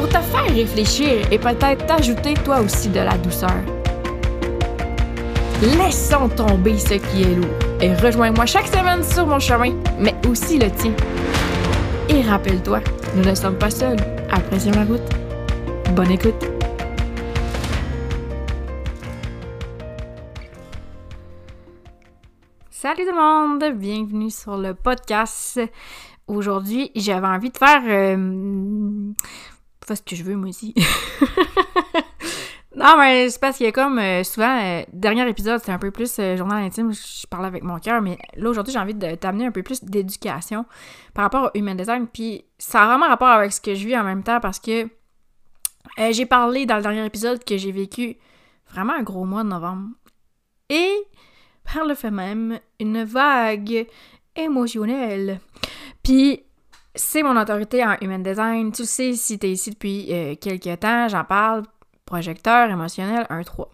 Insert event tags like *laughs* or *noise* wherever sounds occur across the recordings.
pour te faire réfléchir et peut-être t'ajouter toi aussi de la douceur. Laissons tomber ce qui est lourd et rejoins-moi chaque semaine sur mon chemin, mais aussi le tien. Et rappelle-toi, nous ne sommes pas seuls. Apprécie la route. Bonne écoute. Salut tout le monde, bienvenue sur le podcast. Aujourd'hui, j'avais envie de faire euh, ce que je veux moi aussi. *laughs* non, mais c'est parce qu'il y a comme euh, souvent, euh, dernier épisode, c'était un peu plus journal intime, je parlais avec mon cœur, mais là aujourd'hui, j'ai envie de t'amener un peu plus d'éducation par rapport au human design, puis ça a vraiment rapport avec ce que je vis en même temps parce que j'ai parlé dans le dernier épisode que j'ai vécu vraiment un gros mois de novembre. Et par le fait même, une vague émotionnelle. Puis, c'est mon autorité en human design. Tu le sais, si tu es ici depuis euh, quelques temps, j'en parle. Projecteur émotionnel 1-3.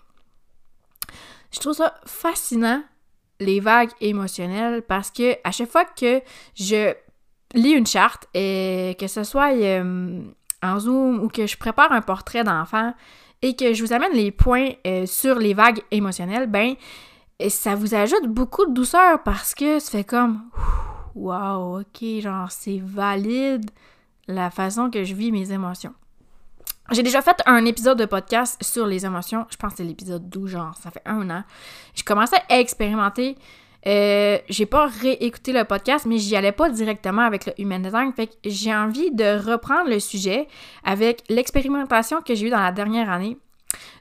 Je trouve ça fascinant, les vagues émotionnelles, parce que à chaque fois que je lis une charte, et que ce soit euh, en Zoom ou que je prépare un portrait d'enfant et que je vous amène les points euh, sur les vagues émotionnelles, ben, ça vous ajoute beaucoup de douceur parce que ça fait comme Wow, ok, genre c'est valide la façon que je vis mes émotions. J'ai déjà fait un épisode de podcast sur les émotions. Je pense que c'est l'épisode 12, genre, ça fait un an. Je commençais à expérimenter. Euh, j'ai pas réécouté le podcast, mais j'y allais pas directement avec le Human Design. Fait que j'ai envie de reprendre le sujet avec l'expérimentation que j'ai eue dans la dernière année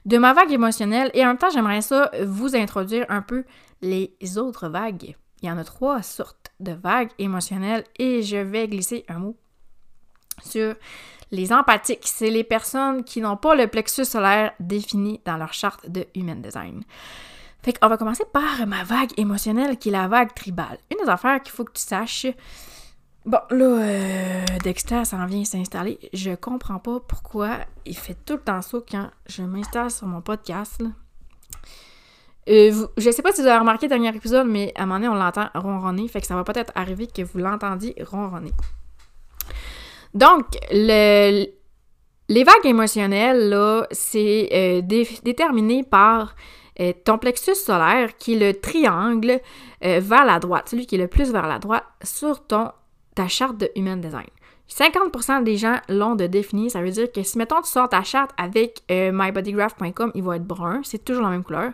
de ma vague émotionnelle et en même temps, j'aimerais ça vous introduire un peu les autres vagues. Il y en a trois sortes de vagues émotionnelles et je vais glisser un mot sur les empathiques. C'est les personnes qui n'ont pas le plexus solaire défini dans leur charte de Human Design. Fait qu'on va commencer par ma vague émotionnelle qui est la vague tribale. Une des affaires qu'il faut que tu saches, Bon, là, euh, Dexter s'en vient s'installer. Je comprends pas pourquoi il fait tout le temps ça quand je m'installe sur mon podcast. Euh, je sais pas si vous avez remarqué le dernier épisode, mais à un moment donné, on l'entend ronronner. Fait que ça va peut-être arriver que vous l'entendiez ronronner. Donc, le, les vagues émotionnelles, là, c'est euh, déterminé par euh, ton plexus solaire, qui est le triangle vers la droite, celui qui est le plus vers la droite, sur ton ta charte de Human Design. 50% des gens l'ont de défini. Ça veut dire que si, mettons, tu sors ta charte avec euh, mybodygraph.com, il va être brun. C'est toujours la même couleur.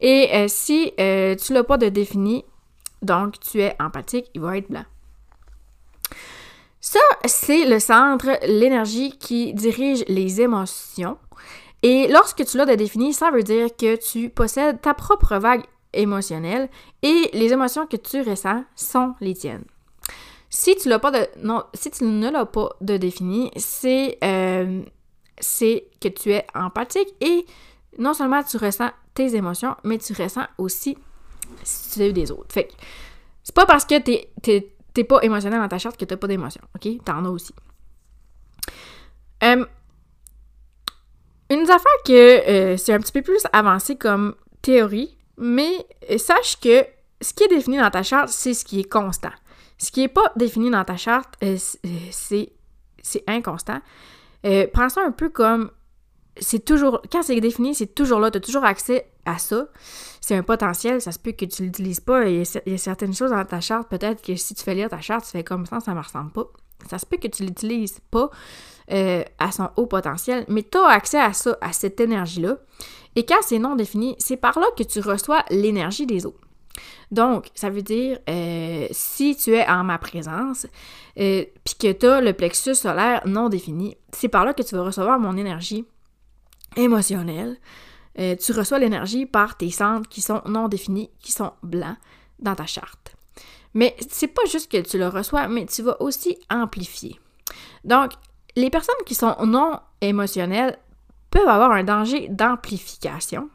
Et euh, si euh, tu l'as pas de défini, donc tu es empathique, il va être blanc. Ça, c'est le centre, l'énergie qui dirige les émotions. Et lorsque tu l'as de défini, ça veut dire que tu possèdes ta propre vague émotionnelle et les émotions que tu ressens sont les tiennes. Si tu ne l'as pas de défini, c'est euh, c'est que tu es empathique et non seulement tu ressens tes émotions, mais tu ressens aussi eu des autres. Fait que c'est pas parce que t'es, pas émotionnel dans ta charte que t'as pas d'émotion, ok? T'en as aussi. Euh, une affaire que euh, c'est un petit peu plus avancé comme théorie, mais sache que ce qui est défini dans ta charte, c'est ce qui est constant. Ce qui n'est pas défini dans ta charte, euh, euh, c'est, inconstant. Euh, prends ça un peu comme c'est toujours. Quand c'est défini, c'est toujours là. Tu as toujours accès à ça. C'est un potentiel. Ça se peut que tu l'utilises pas. Il y, a, certaines choses dans ta charte. Peut-être que si tu fais lire ta charte, tu fais comme ça, ça ne me ressemble pas. Ça se peut que tu ne l'utilises pas à son haut potentiel, mais tu as accès à ça, à cette énergie-là. Et quand c'est non défini, c'est par là que tu reçois l'énergie des autres. Donc, ça veut dire, euh, si tu es en ma présence, euh, puis que tu as le plexus solaire non défini, c'est par là que tu vas recevoir mon énergie émotionnelle. Euh, tu reçois l'énergie par tes centres qui sont non définis, qui sont blancs dans ta charte. Mais c'est pas juste que tu le reçois, mais tu vas aussi amplifier. Donc, les personnes qui sont non émotionnelles peuvent avoir un danger d'amplification.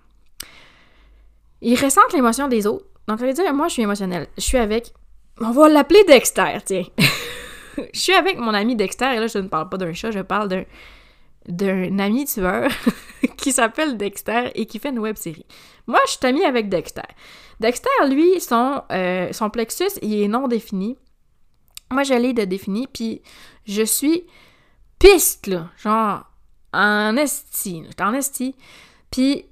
Ils ressentent l'émotion des autres. Donc, ça veut dire, moi, je suis émotionnelle. Je suis avec. On va l'appeler Dexter, tiens. *laughs* je suis avec mon ami Dexter, et là, je ne parle pas d'un chat, je parle d'un d'un ami tueur *laughs* qui s'appelle Dexter et qui fait une web série. Moi, je suis amie avec Dexter. Dexter, lui, son, euh, son plexus, il est non défini. Moi, je l'ai de défini, puis je suis piste, là, genre en esti, en esti. Puis,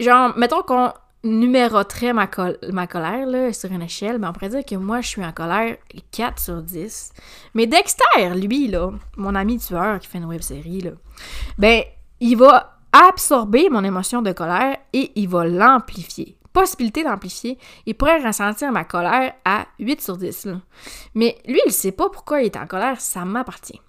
genre, mettons qu'on numéroterait ma, ma colère là, sur une échelle, mais on pourrait dire que moi, je suis en colère 4 sur 10. Mais Dexter, lui, là, mon ami tueur qui fait une web série, là, ben, il va absorber mon émotion de colère et il va l'amplifier. Possibilité d'amplifier. Il pourrait ressentir ma colère à 8 sur 10. Là. Mais lui, il sait pas pourquoi il est en colère, ça m'appartient.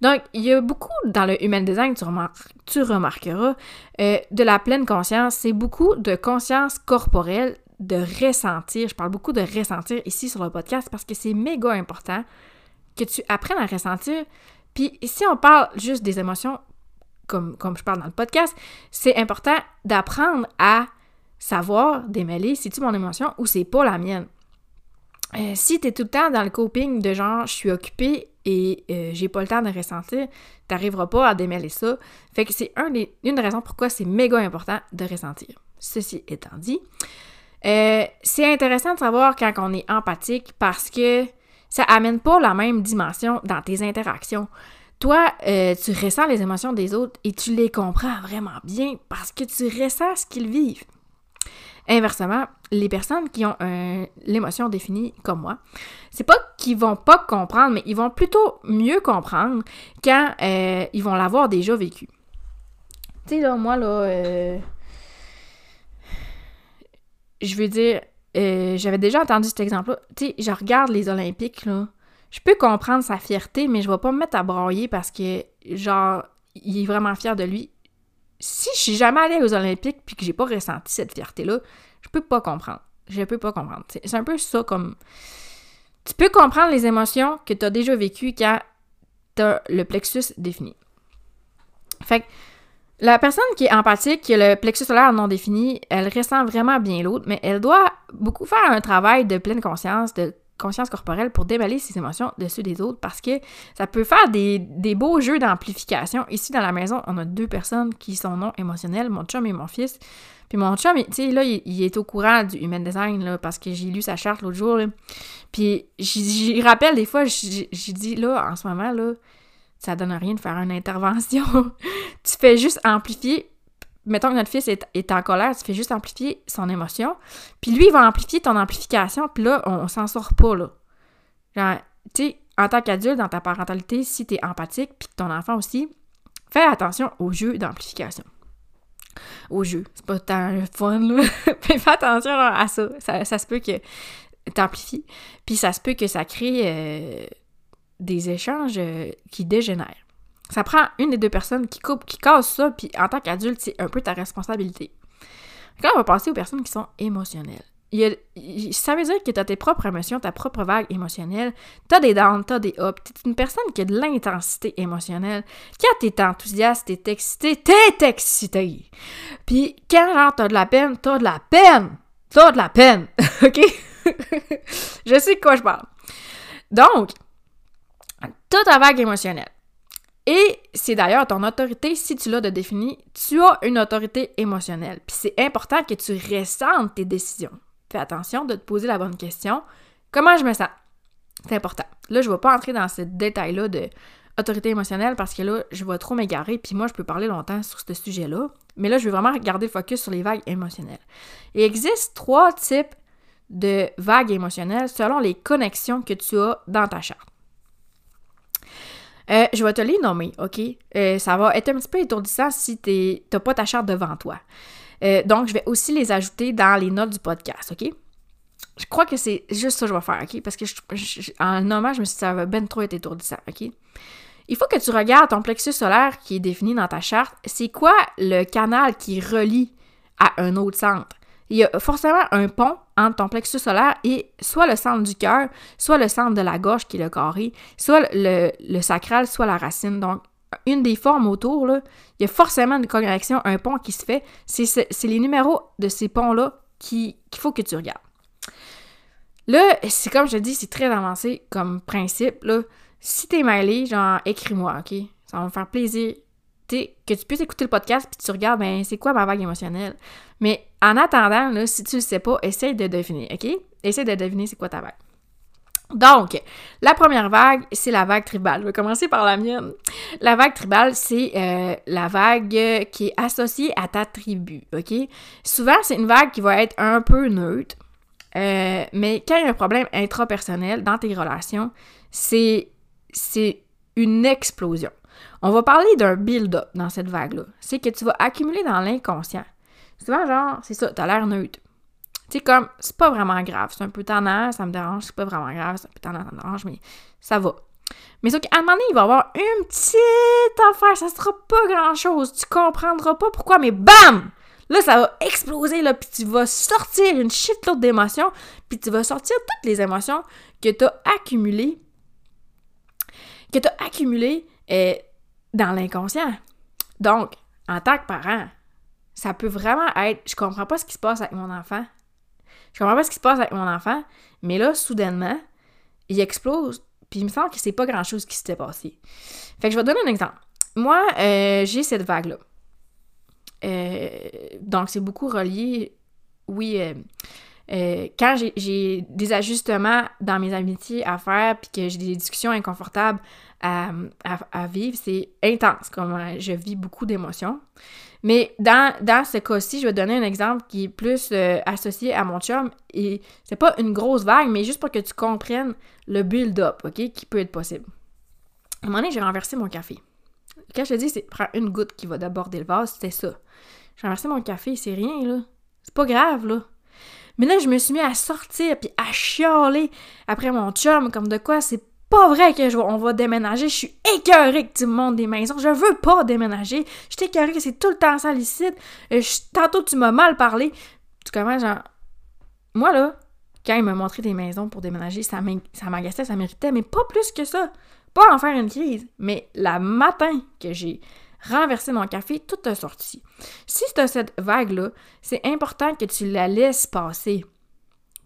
Donc, il y a beaucoup dans le human design, tu, remarqueras, euh, de la pleine conscience. C'est beaucoup de conscience corporelle, de ressentir. Je parle beaucoup de ressentir ici sur le podcast parce que c'est méga important que tu apprennes à ressentir. Puis, si on parle juste des émotions, comme, je parle dans le podcast, c'est important d'apprendre à savoir démêler si tu mon émotion ou c'est pas la mienne. Euh, si tu es tout le temps dans le coping de genre je suis occupée et euh, j'ai pas le temps de ressentir, t'arriveras pas à démêler ça. Fait que c'est un une des raisons pourquoi c'est méga important de ressentir. Ceci étant dit, euh, c'est intéressant de savoir quand on est empathique parce que ça amène pas la même dimension dans tes interactions. Toi, tu ressens les émotions des autres et tu les comprends vraiment bien parce que tu ressens ce qu'ils vivent. Inversement, les personnes qui ont l'émotion définie comme moi, c'est pas qu'ils vont pas comprendre, mais ils vont plutôt mieux comprendre quand euh, ils vont l'avoir déjà vécu. Tu sais, là, moi, là, euh, je veux dire, euh, j'avais déjà entendu cet exemple-là. Tu sais, je regarde les Olympiques, là. Je peux comprendre sa fierté, mais je vais pas me mettre à broyer parce que, genre, il est vraiment fier de lui si je suis jamais allée aux Olympiques puis que j'ai pas ressenti cette fierté-là, je peux pas comprendre. Je peux pas comprendre. C'est un peu ça comme. Tu peux comprendre les émotions que tu as déjà vécues quand tu as le plexus défini. Fait la personne qui est empathique, qui a le plexus solaire non défini, elle ressent vraiment bien l'autre, mais elle doit beaucoup faire un travail de pleine conscience, de conscience corporelle pour déballer ses émotions dessus des autres parce que ça peut faire des, beaux jeux d'amplification. Ici, dans la maison, on a deux personnes qui sont non émotionnelles, mon chum et mon fils. Puis mon chum, tu sais, là, il, est au courant du human design, là, parce que j'ai lu sa charte l'autre jour, Puis j'y rappelle des fois, j'ai dit, là, en ce moment, là, ça donne rien de faire une intervention. *laughs* tu fais juste amplifier mettons que notre fils est, en colère, tu fais juste amplifier son émotion. Puis lui, il va amplifier ton amplification, puis là, on, s'en sort pas, là. Genre, tu sais, en tant qu'adulte, dans ta parentalité, si tu es empathique, puis ton enfant aussi, fais attention au jeu d'amplification. Au jeu. C'est pas tant le fun, là. *laughs* fais attention à ça. ça. se peut que t'amplifies, puis ça se peut que ça crée euh, des échanges euh, qui dégénèrent. Ça prend une des deux personnes qui coupe, qui casse ça, puis en tant qu'adulte, c'est un peu ta responsabilité. Quand on va passer aux personnes qui sont émotionnelles. ça veut dire que tu as tes propres émotions, ta propre vague émotionnelle, tu as des downs, tu as des ups, tu es une personne qui a de l'intensité émotionnelle. Quand tu es enthousiaste, tu es excité, tu es excité. Puis quand genre tu as de la peine, tu as de la peine. Tu as de la peine. *laughs* OK? je sais de quoi je parle. Donc, tu as ta vague émotionnelle. Et c'est d'ailleurs ton autorité, si tu l'as de défini, tu as une autorité émotionnelle. Puis c'est important que tu ressentes tes décisions. Fais attention de te poser la bonne question. Comment je me sens? C'est important. Là, je ne vais pas entrer dans ce détail-là de autorité émotionnelle parce que là, je vais trop m'égarer. Puis moi, je peux parler longtemps sur ce sujet-là. Mais là, je vais vraiment garder le focus sur les vagues émotionnelles. Il existe trois types de vagues émotionnelles selon les connexions que tu as dans ta charte. Euh, je vais te les nommer, OK? Euh, ça va être un petit peu étourdissant si tu n'as pas ta charte devant toi. Euh, donc, je vais aussi les ajouter dans les notes du podcast, OK? Je crois que c'est juste ça que je vais faire, OK? Parce que en nommant, je me suis dit ça va bien trop être étourdissant, OK? Il faut que tu regardes ton plexus solaire qui est défini dans ta charte. C'est quoi le canal qui relie à un autre centre? Il y a forcément un pont entre ton plexus solaire et soit le centre du cœur, soit le centre de la gorge qui est le carré, soit le, sacral, soit la racine. Donc, une des formes autour, il y a forcément une connexion, un pont qui se fait. C'est les numéros de ces ponts-là qu'il faut que tu regardes. Là, c'est comme je dis, c'est très avancé comme principe. Si t'es mêlé, genre, écris-moi, OK? Ça va me faire plaisir que tu puisses écouter le podcast puis tu regardes, ben, c'est quoi ma vague émotionnelle? Mais en attendant, là, si tu le sais pas, essaye de deviner, OK? Essaye de deviner c'est quoi ta vague. Donc, la première vague, c'est la vague tribale. Je vais commencer par la mienne. La vague tribale, c'est euh, la vague qui est associée à ta tribu, OK? Souvent, c'est une vague qui va être un peu neutre, euh, mais quand il y a un problème intrapersonnel dans tes relations, c'est, c'est une explosion. On va parler d'un build-up dans cette vague-là. C'est que tu vas accumuler dans l'inconscient. Souvent, genre, c'est ça, t'as l'air neutre. Tu sais, comme, c'est pas vraiment grave. C'est un peu tendance, ça me dérange, c'est pas vraiment grave, c'est un peu tendance, ça me dérange, mais ça va. Mais sauf qu'à un moment donné, il va y avoir une petite affaire, ça sera pas grand-chose. Tu comprendras pas pourquoi, mais BAM! Là, ça va exploser, là, puis tu vas sortir une shitload d'émotions, puis tu vas sortir toutes les émotions que tu as accumulées, que tu as accumulées euh, dans l'inconscient. Donc, en tant que parent, ça peut vraiment être je comprends pas ce qui se passe avec mon enfant. Je comprends pas ce qui se passe avec mon enfant, mais là, soudainement, il explose, puis il me semble que c'est pas grand-chose qui s'était passé. Fait que je vais te donner un exemple. Moi, euh, j'ai cette vague-là. Euh, donc, c'est beaucoup relié, oui, euh, quand j'ai des ajustements dans mes amitiés à faire, puis que j'ai des discussions inconfortables à, vivre, c'est intense, comme je vis beaucoup d'émotions. Mais dans, dans ce cas-ci, je vais donner un exemple qui est plus euh, associé à mon chum, et c'est pas une grosse vague, mais juste pour que tu comprennes le build-up, OK, qui peut être possible. À un moment donné, j'ai renversé mon café. Quand je te dis, c'est prends une goutte qui va d'aborder le vase, c'était ça. J'ai renversé mon café, c'est rien, là. C'est pas grave, là. Mais là, je me suis mis à sortir puis à chialer après mon chum, comme de quoi c'est pas vrai que je, on va déménager. Je suis écœurée que tu me montres des maisons. Je veux pas déménager. Je suis écœurée que c'est tout le temps ça euh, tantôt, tu m'as mal parlé. Tu commences genre. Moi, là, quand il m'a montré des maisons pour déménager, ça m'agaçait, ça méritait, mais pas plus que ça. Pas en faire une crise. Mais la matin que j'ai renverser mon café, tout a sorti. Si tu as cette vague-là, c'est important que tu la laisses passer.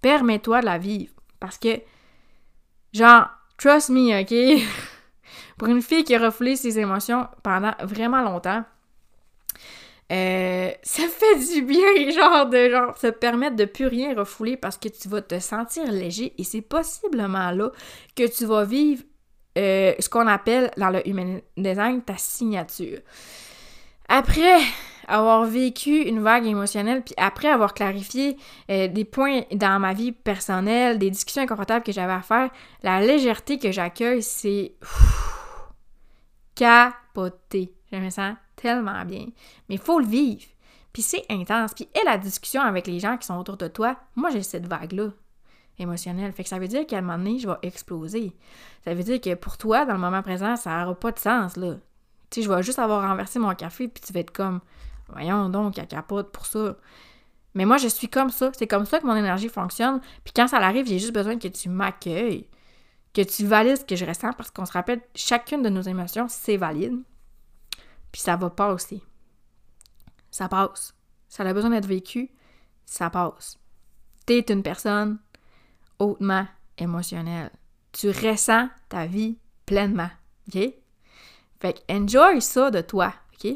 Permets-toi de la vivre. Parce que, genre, trust me, OK? *laughs* Pour une fille qui a refoulé ses émotions pendant vraiment longtemps, euh, ça *laughs* fait du bien, genre, de genre, se permettre de plus rien refouler parce que tu vas te sentir léger et c'est possiblement là que tu vas vivre euh, ce qu'on appelle dans le human design ta signature. Après avoir vécu une vague émotionnelle, puis après avoir clarifié euh, des points dans ma vie personnelle, des discussions inconfortables que j'avais à faire, la légèreté que j'accueille, c'est capoté. Je me sens tellement bien. Mais il faut le vivre. Puis c'est intense. Puis et la discussion avec les gens qui sont autour de toi, moi j'ai cette vague-là émotionnel. Fait que ça veut dire qu'à un moment donné, je vais exploser. Ça veut dire que pour toi, dans le moment présent, ça n'aura pas de sens, là. Tu sais, je vais juste avoir renversé mon café, puis tu vas être comme, voyons donc, a capote pour ça. Mais moi, je suis comme ça. C'est comme ça que mon énergie fonctionne. Puis quand ça arrive, j'ai juste besoin que tu m'accueilles, que tu valides ce que je ressens, parce qu'on se rappelle, chacune de nos émotions, c'est valide. Puis ça va passer. Ça passe. Ça a besoin d'être vécu, ça passe. T'es une personne hautement émotionnel. Tu ressens ta vie pleinement. OK? Fait que enjoy ça de toi. OK?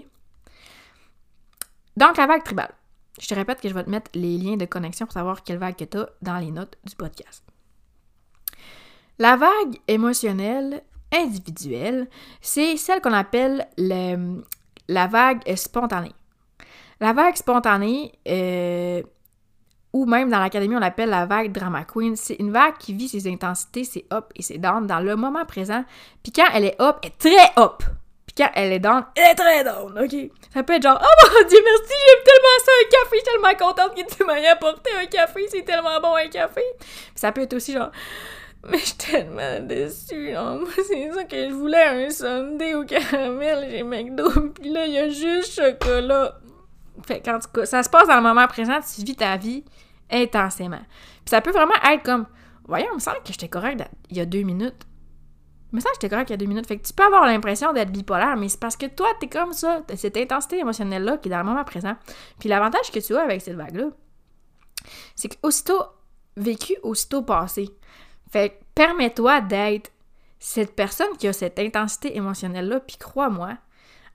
Donc, la vague tribale. Je te répète que je vais te mettre les liens de connexion pour savoir quelle vague que tu as dans les notes du podcast. La vague émotionnelle individuelle, c'est celle qu'on appelle la vague spontanée. La vague spontanée, euh, ou même dans l'académie, on l'appelle la vague drama queen. C'est une vague qui vit ses intensités, ses up et ses down dans le moment présent. Puis quand elle est up, elle est très up. Puis quand elle est down, elle est très down, ok? Ça peut être genre, oh mon dieu, merci, j'aime tellement ça, un café, je suis tellement contente que tu m'aies apporté un café, c'est tellement bon un café. Puis ça peut être aussi genre, mais je suis tellement déçue. Moi, c'est ça que je voulais, un sundae au caramel j'ai McDo, puis là, il y a juste chocolat. Fait qu'en cas, ça se passe dans le moment présent, tu vis ta vie intensément. Puis ça peut vraiment être comme, voyons, il me semble que j'étais correct il y a deux minutes. Il me semble que j'étais correct il y a deux minutes. Fait que tu peux avoir l'impression d'être bipolaire, mais c'est parce que toi, t'es comme ça. T'as cette intensité émotionnelle-là qui est dans le moment présent. Puis l'avantage que tu as avec cette vague-là, c'est qu'aussitôt vécu, aussitôt passé. Fait que permets-toi d'être cette personne qui a cette intensité émotionnelle-là, puis crois-moi,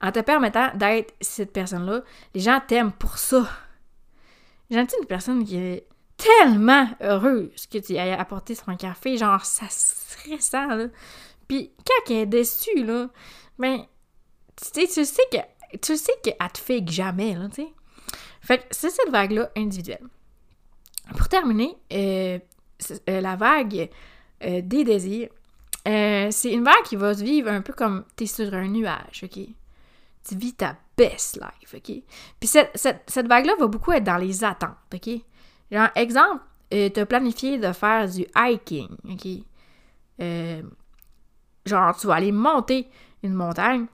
en te permettant d'être cette personne-là, les gens t'aiment pour ça. J'ai une personne qui est tellement heureuse que tu aies apporté son café, genre ça stressant, là. Puis quand elle est déçue, là, ben, tu sais, tu sais que tu sais qu'elle te fait jamais, là, tu sais. Fait que c'est cette vague-là individuelle. Pour terminer, euh, euh, la vague euh, des désirs, c'est une vague qui va se vivre un peu comme t'es sur un nuage, OK? Tu vis ta best life, OK? Puis cette, cette vague-là va beaucoup être dans les attentes, OK? Genre, exemple, euh, tu as planifié de faire du hiking, OK? Euh, genre, tu vas aller monter une montagne.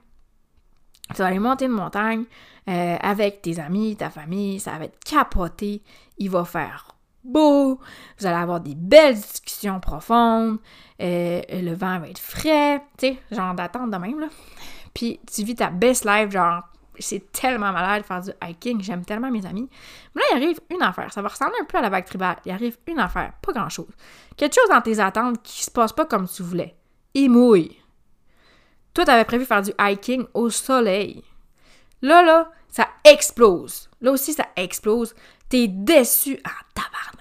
Tu vas aller monter une montagne euh, avec tes amis, ta famille, ça va être capoté. Il va faire beau, vous allez avoir des belles discussions profondes, le vent va être frais, tu sais, genre d'attente de même, là. Puis tu vis ta best life, genre c'est tellement malade de faire du hiking, j'aime tellement mes amis. Mais là, il arrive une affaire, ça va ressembler un peu à la vague tribale. Il arrive une affaire, pas grand-chose. Quelque chose dans tes attentes qui se passe pas comme tu voulais. Il mouille. Toi, t'avais prévu faire du hiking au soleil. Là, là, ça explose. Là aussi, ça explose. T'es déçu. Ah, tabarnak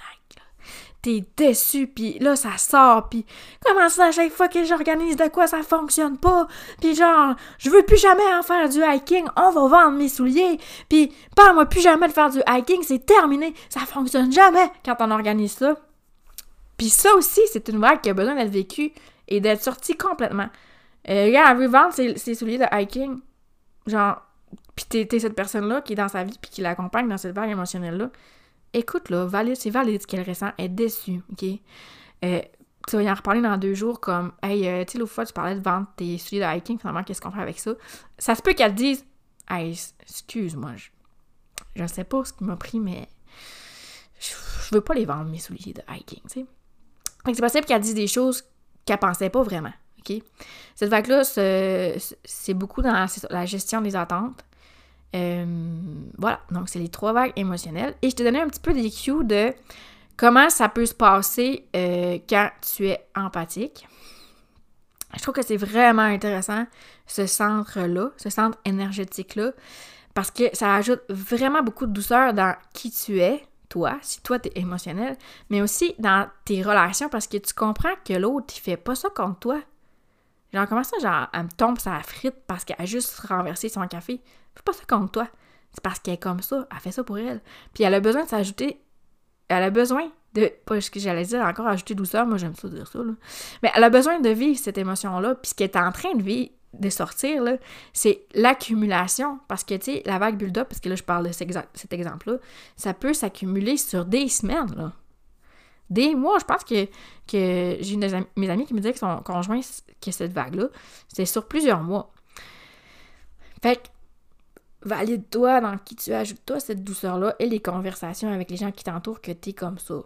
t'es déçu, puis là, ça sort, puis comment ça, à chaque fois que j'organise de quoi, ça fonctionne pas, puis genre, je veux plus jamais en faire du hiking, on va vendre mes souliers, puis parle-moi plus jamais de faire du hiking, c'est terminé, ça fonctionne jamais quand on organise ça. Puis ça aussi, c'est une vague qui a besoin d'être vécue et d'être sortie complètement. Euh, regarde, elle veut ses, souliers de hiking, genre, puis t'es cette personne-là qui est dans sa vie, puis qui l'accompagne dans cette vague émotionnelle-là écoute, là, valide, c'est valide ce qu'elle ressent, elle est déçue, OK? Euh, tu vas y en reparler dans deux jours comme Hey, euh, tu sais, l'autre fois, tu parlais de vendre tes souliers de hiking, finalement, qu'est-ce qu'on fait avec ça? Ça se peut qu'elle dise Hey, excuse-moi, je, je sais pas ce qui m'a pris, mais je, veux pas les vendre, mes souliers de hiking, tu sais. Fait c'est possible qu'elle dise des choses qu'elle pensait pas vraiment, OK? Cette vague-là, c'est beaucoup dans la gestion des attentes. Euh, voilà, donc c'est les trois vagues émotionnelles. Et je te donnais un petit peu des cues de comment ça peut se passer euh, quand tu es empathique. Je trouve que c'est vraiment intéressant, ce centre-là, ce centre énergétique-là, parce que ça ajoute vraiment beaucoup de douceur dans qui tu es, toi, si toi tu es émotionnel, mais aussi dans tes relations, parce que tu comprends que l'autre, il fait pas ça contre toi. Genre, comment ça, genre, elle me tombe sa frite parce qu'elle a juste renversé son café? Fais pas ça contre toi. C'est parce qu'elle est comme ça. Elle fait ça pour elle. Puis elle a besoin de s'ajouter. Elle a besoin de. Pas ce que j'allais dire, encore ajouter douceur. Moi, j'aime ça dire ça, là. Mais elle a besoin de vivre cette émotion-là. Puis ce qu'elle est en train de vivre, de sortir, là, c'est l'accumulation. Parce que, tu sais, la vague build-up, parce que là, je parle de cet exemple-là, ça peut s'accumuler sur des semaines, là des mois. Je pense que, j'ai une de mes amies qui me disait que son conjoint, que cette vague-là, c'était sur plusieurs mois. Fait que, valide-toi dans qui tu ajoutes toi cette douceur-là et les conversations avec les gens qui t'entourent que t'es comme ça.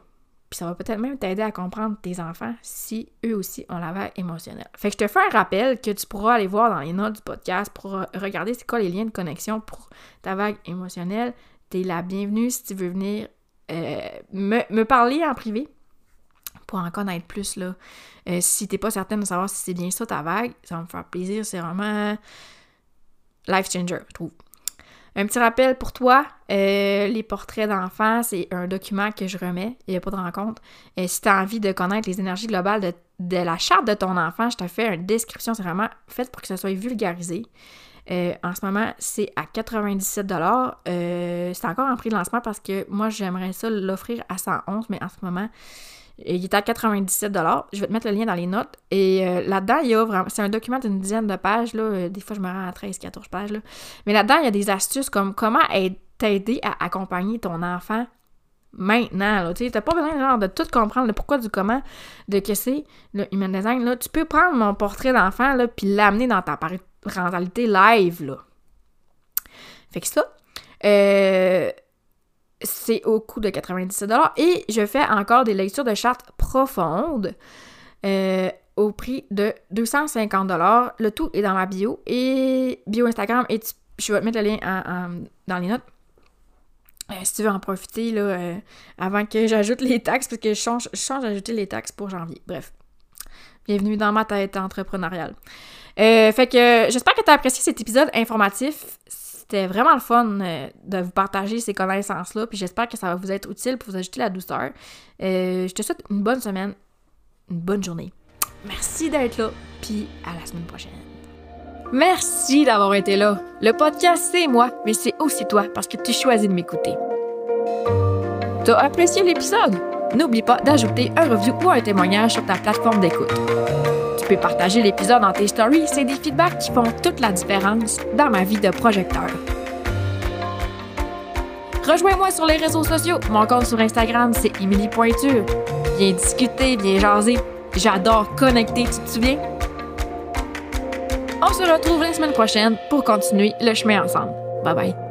Puis ça va peut-être même t'aider à comprendre tes enfants si eux aussi ont la vague émotionnelle. Fait que je te fais un rappel que tu pourras aller voir dans les notes du podcast pour regarder c'est quoi les liens de connexion pour ta vague émotionnelle. T'es la bienvenue si tu veux venir euh, me, parler en privé pour en connaître plus. Là. Euh, si t'es pas certaine de savoir si c'est bien ça ta vague, ça va me faire plaisir. C'est vraiment life changer, je trouve. Un petit rappel pour toi, euh, les portraits d'enfants, c'est un document que je remets, il n'y a pas de rencontre. et si tu as envie de connaître les énergies globales de, de, la charte de ton enfant, je te fais une description, c'est vraiment fait pour que ça soit vulgarisé. Euh, en ce moment, c'est à 97 euh, C'est encore en prix de lancement parce que moi, j'aimerais ça l'offrir à 111, mais en ce moment, il est à 97 Je vais te mettre le lien dans les notes. Et euh, là-dedans, il y a vraiment. C'est un document d'une dizaine de pages. Là. Des fois, je me rends à 13, 14 pages. Là. Mais là-dedans, il y a des astuces comme comment t'aider à accompagner ton enfant maintenant. Tu n'as pas besoin de tout comprendre, le pourquoi du comment, de que c'est le human design. Là. Tu peux prendre mon portrait d'enfant puis l'amener dans ta parentalité live. Là. Fait que ça. Euh, c'est au coût de 97 et je fais encore des lectures de chartes profondes euh, au prix de 250 Le tout est dans ma bio et bio Instagram et je vais te mettre le lien dans les notes. Euh, si tu veux en profiter là, avant que j'ajoute les taxes, parce que je change, je change d'ajouter les taxes pour janvier. Bref. Bienvenue dans ma tête entrepreneuriale. Fait que j'espère que tu as apprécié cet épisode informatif. C'était vraiment le fun de vous partager ces connaissances-là, puis j'espère que ça va vous être utile pour vous ajouter la douceur. je te souhaite une bonne semaine, une bonne journée. Merci d'être là, puis à la semaine prochaine. Merci d'avoir été là. Le podcast, c'est moi, mais c'est aussi toi parce que tu choisis de m'écouter. T'as apprécié l'épisode? N'oublie pas d'ajouter un review ou un témoignage sur ta plateforme d'écoute. Tu peux partager l'épisode dans tes stories, c'est des feedbacks qui font toute la différence dans ma vie de projecteur. Rejoins-moi sur les réseaux sociaux. Mon compte sur Instagram, c'est Émilie Pointure. Viens discuter, viens jaser. J'adore connecter, tu te souviens? On se retrouve la semaine prochaine pour continuer le chemin ensemble. Bye bye.